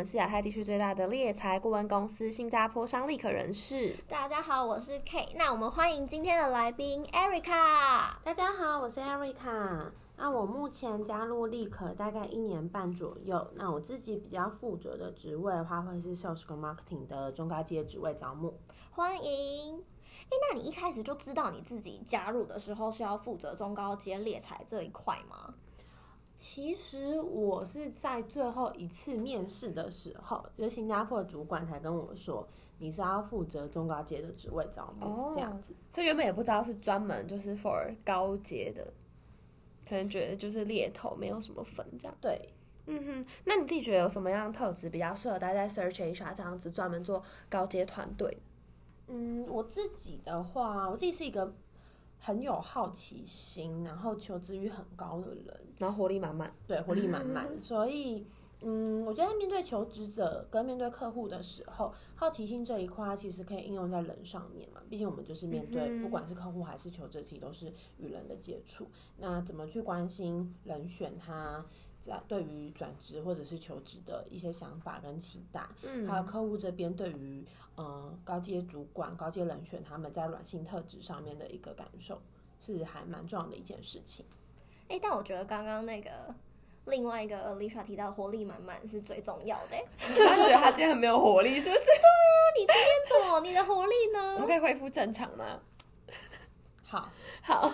们是亚太地区最大的猎才顾问公司新加坡商立可人士。大家好，我是 K。那我们欢迎今天的来宾 Erica。大家好，我是 Erica。那我目前加入立可大概一年半左右。那我自己比较负责的职位的话，会是 Sales 跟 Marketing 的中高阶职位招募。欢迎。哎，那你一开始就知道你自己加入的时候是要负责中高阶猎才这一块吗？其实我是在最后一次面试的时候，就是新加坡的主管才跟我说，你是要负责中高阶的职位招募，oh, 这样子。所以原本也不知道是专门就是 for 高阶的。可能觉得就是猎头没有什么分这样。对，嗯哼，那你自己觉得有什么样的特质比较适合待在 Search HR 这样子专门做高阶团队？嗯，我自己的话，我自己是一个很有好奇心，然后求知欲很高的人，然后活力满满。对，活力满满，所以。嗯，我觉得面对求职者跟面对客户的时候，好奇心这一块其实可以应用在人上面嘛。毕竟我们就是面对，不管是客户还是求职，其实都是与人的接触。那怎么去关心人选他在对于转职或者是求职的一些想法跟期待，嗯，还有客户这边对于呃高阶主管、高阶人选他们在软性特质上面的一个感受，是还蛮重要的一件事情。哎，但我觉得刚刚那个。另外一个 Alicia 提到活力满满是最重要的。你觉得他今天很没有活力，是不是？对啊，你今天怎么？你的活力呢？我们可以恢复正常吗？好，好。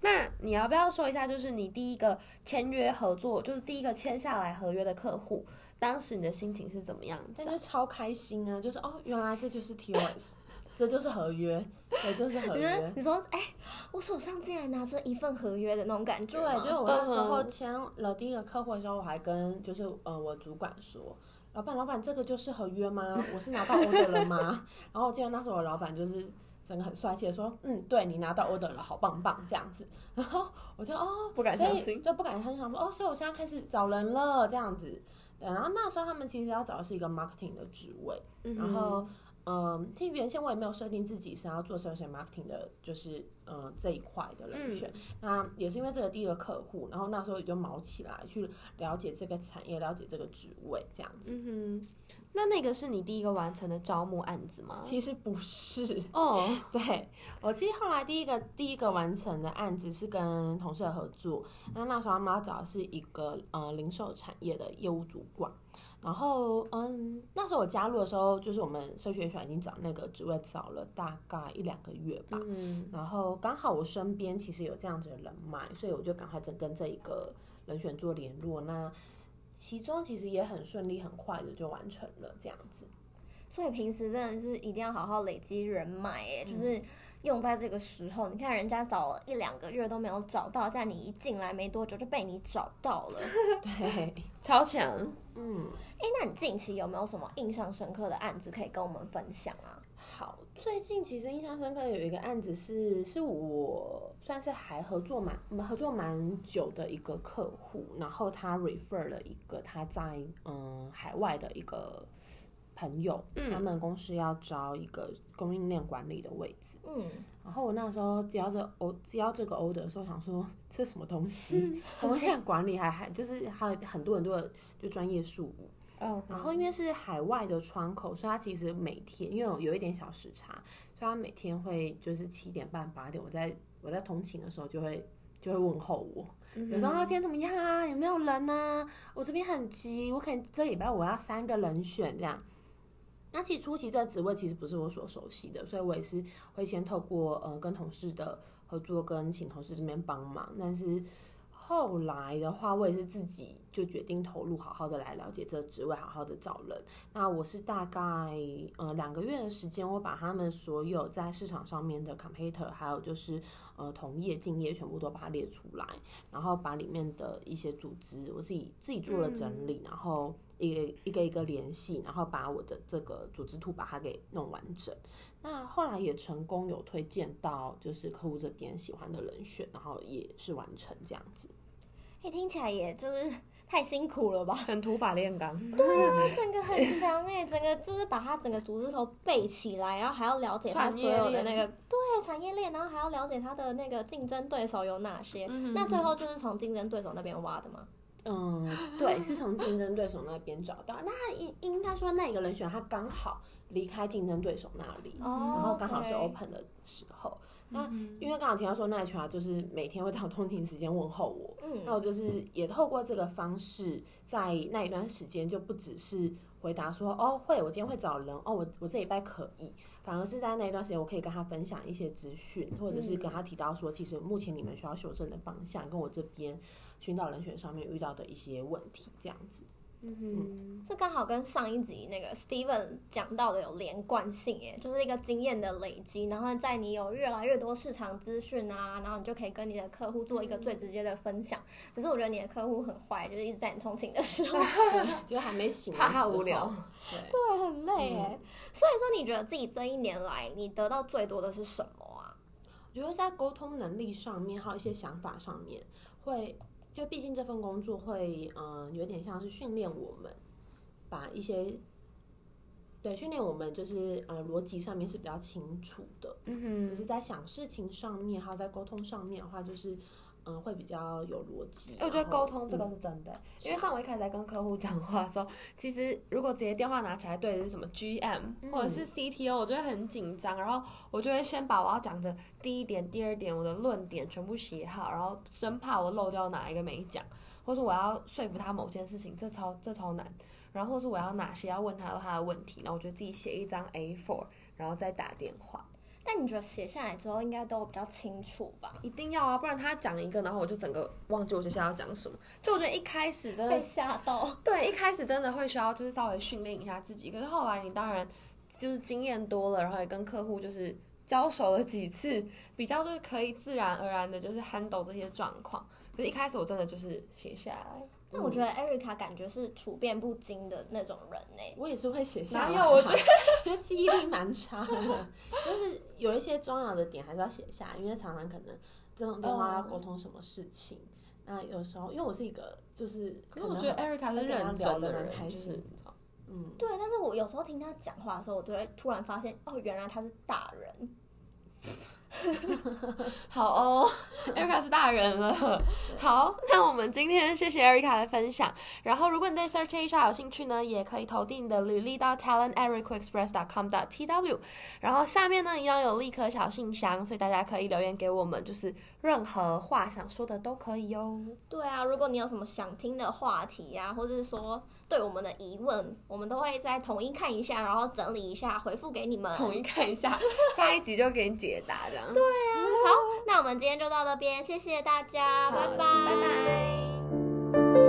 那你要不要说一下，就是你第一个签约合作，就是第一个签下来合约的客户，当时你的心情是怎么样？但是超开心啊！就是哦，原来这就是 TOS。这就是合约，对，就是合约。你说，哎、欸，我手上竟然拿着一份合约的那种感觉。对，就是我那时候签了第一个客户的时候，我还跟就是呃我主管说，老板老板，这个就是合约吗？我是拿到 order 了吗？然后我记得那时候我老板就是整个很帅气的说，嗯，对你拿到 order 了，好棒棒这样子。然后我就哦不敢相信，就不敢相信，想说哦，所以我现在开始找人了这样子。对，然后那时候他们其实要找的是一个 marketing 的职位，嗯、然后。嗯，其实原先我也没有设定自己是要做 social marketing 的，就是呃这一块的人选。嗯、那也是因为这个第一个客户，然后那时候也就卯起来去了解这个产业，了解这个职位这样子。嗯哼，那那个是你第一个完成的招募案子吗？其实不是。哦，对，我其实后来第一个第一个完成的案子是跟同事的合作，那那时候他们要找的是一个呃零售产业的业务主管。然后，嗯，那时候我加入的时候，就是我们社学选已经找那个职位找了大概一两个月吧。嗯。然后刚好我身边其实有这样子的人脉，所以我就赶快跟跟这一个人选做联络。那其中其实也很顺利，很快的就完成了这样子。所以平时真的是一定要好好累积人脉，哎，就是用在这个时候。嗯。你看人家找了一两个月都没有找到，在你一进来没多久就被你找到了。对，超强。嗯。哎，那你近期有没有什么印象深刻的案子可以跟我们分享啊？好，最近其实印象深刻有一个案子是，是我算是还合作蛮合作蛮久的一个客户，然后他 refer 了一个他在嗯海外的一个朋友，嗯，他们公司要招一个供应链管理的位置，嗯，然后我那时候只要这欧只要这个 order 的时候，想说 这什么东西，供应链管理还还就是还有很多很多的就专业术语。嗯，然后因为是海外的窗口，所以他其实每天因为有有一点小时差，所以他每天会就是七点半八点，我在我在通勤的时候就会就会问候我，嗯、有时候他今天怎么样啊？有没有人啊？我这边很急，我可能这礼拜我要三个人选这样。那其实初期这个职位其实不是我所熟悉的，所以我也是会先透过呃跟同事的合作跟请同事这边帮忙，但是。后来的话，我也是自己就决定投入，好好的来了解这个职位，好好的找人。那我是大概呃两个月的时间，我把他们所有在市场上面的 competitor，还有就是呃同业、竞业全部都把它列出来，然后把里面的一些组织，我自己自己做了整理，嗯、然后一个一个一个联系，然后把我的这个组织图把它给弄完整。那后来也成功有推荐到就是客户这边喜欢的人选，然后也是完成这样子。哎，听起来也就是 太辛苦了吧？很土法炼钢。对啊，整个很强哎，整个就是把它整个组织头背起来，然后还要了解它所有的那个对产业链，然后还要了解它的那个竞争对手有哪些。嗯、那最后就是从竞争对手那边挖的吗？嗯，对，是从竞争对手那边找到。那应应该说那个人选他刚好离开竞争对手那里，哦、然后刚好是 open 的时候。那因为刚好提到说那群啊，就是每天会到通勤时间问候我，嗯，那我就是也透过这个方式，在那一段时间就不只是回答说哦会，我今天会找人，哦我我这礼拜可以，反而是在那一段时间我可以跟他分享一些资讯，或者是跟他提到说，其实目前你们需要修正的方向，跟我这边寻找人选上面遇到的一些问题这样子。嗯哼，这刚好跟上一集那个 Steven 讲到的有连贯性耶，就是一个经验的累积，然后在你有越来越多市场资讯啊，然后你就可以跟你的客户做一个最直接的分享。嗯、只是我觉得你的客户很坏，就是一直在你通勤的时候，就还没醒，怕他无聊，对，对，很累耶。嗯、所以说，你觉得自己这一年来你得到最多的是什么啊？我觉得在沟通能力上面，还有一些想法上面会。就毕竟这份工作会，嗯、呃，有点像是训练我们，把一些，对，训练我们就是，呃，逻辑上面是比较清楚的，嗯哼，就是在想事情上面，还有在沟通上面的话，就是。嗯，会比较有逻辑。我觉得沟通这个是真的，嗯、因为像我一开始在跟客户讲话的时候，其实如果直接电话拿起来对的是什么 GM、嗯、或者是 CTO，我就会很紧张，然后我就会先把我要讲的第一点、第二点我的论点全部写好，然后生怕我漏掉哪一个没讲，或是我要说服他某件事情，这超这超难，然后或是我要哪些要问他他的问题，然后我就自己写一张 A4，然后再打电话。但你觉得写下来之后应该都比较清楚吧？一定要啊，不然他讲一个，然后我就整个忘记我接下来要讲什么。就我觉得一开始真的被吓到。对，一开始真的会需要就是稍微训练一下自己，可是后来你当然就是经验多了，然后也跟客户就是交手了几次，比较就是可以自然而然的就是 handle 这些状况。可是一开始我真的就是写下来。但我觉得 Erica 感觉是处变不惊的那种人呢、欸。我也是会写下来。哪有？我觉得 觉得记忆力蛮差的，但是有一些重要的点还是要写下来，因为常常可能这种电话要沟通什么事情，那、嗯、有时候因为我是一个就是可是我觉得 Erica 是认真的人，开始、就是、嗯。对，但是我有时候听他讲话的时候，我就会突然发现，哦，原来他是大人。好哦，Erica 是大人了。好，那我们今天谢谢 Erica 的分享。然后，如果你对 Search HR 有兴趣呢，也可以投递你的履历到 talent@recruitexpress.com.tw。然后下面呢一样有立刻小信箱，所以大家可以留言给我们，就是任何话想说的都可以哦。对啊，如果你有什么想听的话题呀、啊，或者是说对我们的疑问，我们都会再统一看一下，然后整理一下回复给你们。统一看一下，下一集就给你解答的。对啊，好，那我们今天就到这边，谢谢大家，拜拜，拜拜。